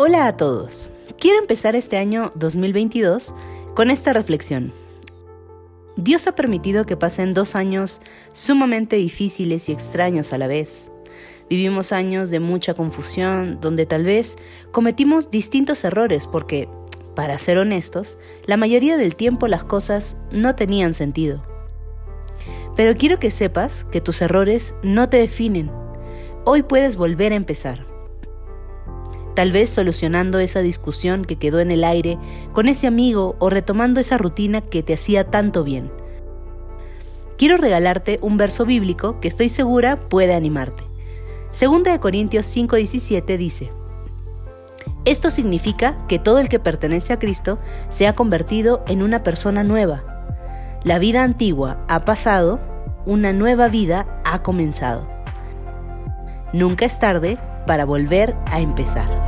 Hola a todos. Quiero empezar este año 2022 con esta reflexión. Dios ha permitido que pasen dos años sumamente difíciles y extraños a la vez. Vivimos años de mucha confusión, donde tal vez cometimos distintos errores porque, para ser honestos, la mayoría del tiempo las cosas no tenían sentido. Pero quiero que sepas que tus errores no te definen. Hoy puedes volver a empezar. Tal vez solucionando esa discusión que quedó en el aire con ese amigo o retomando esa rutina que te hacía tanto bien. Quiero regalarte un verso bíblico que estoy segura puede animarte. Segunda de Corintios 5:17 dice, Esto significa que todo el que pertenece a Cristo se ha convertido en una persona nueva. La vida antigua ha pasado, una nueva vida ha comenzado. Nunca es tarde para volver a empezar.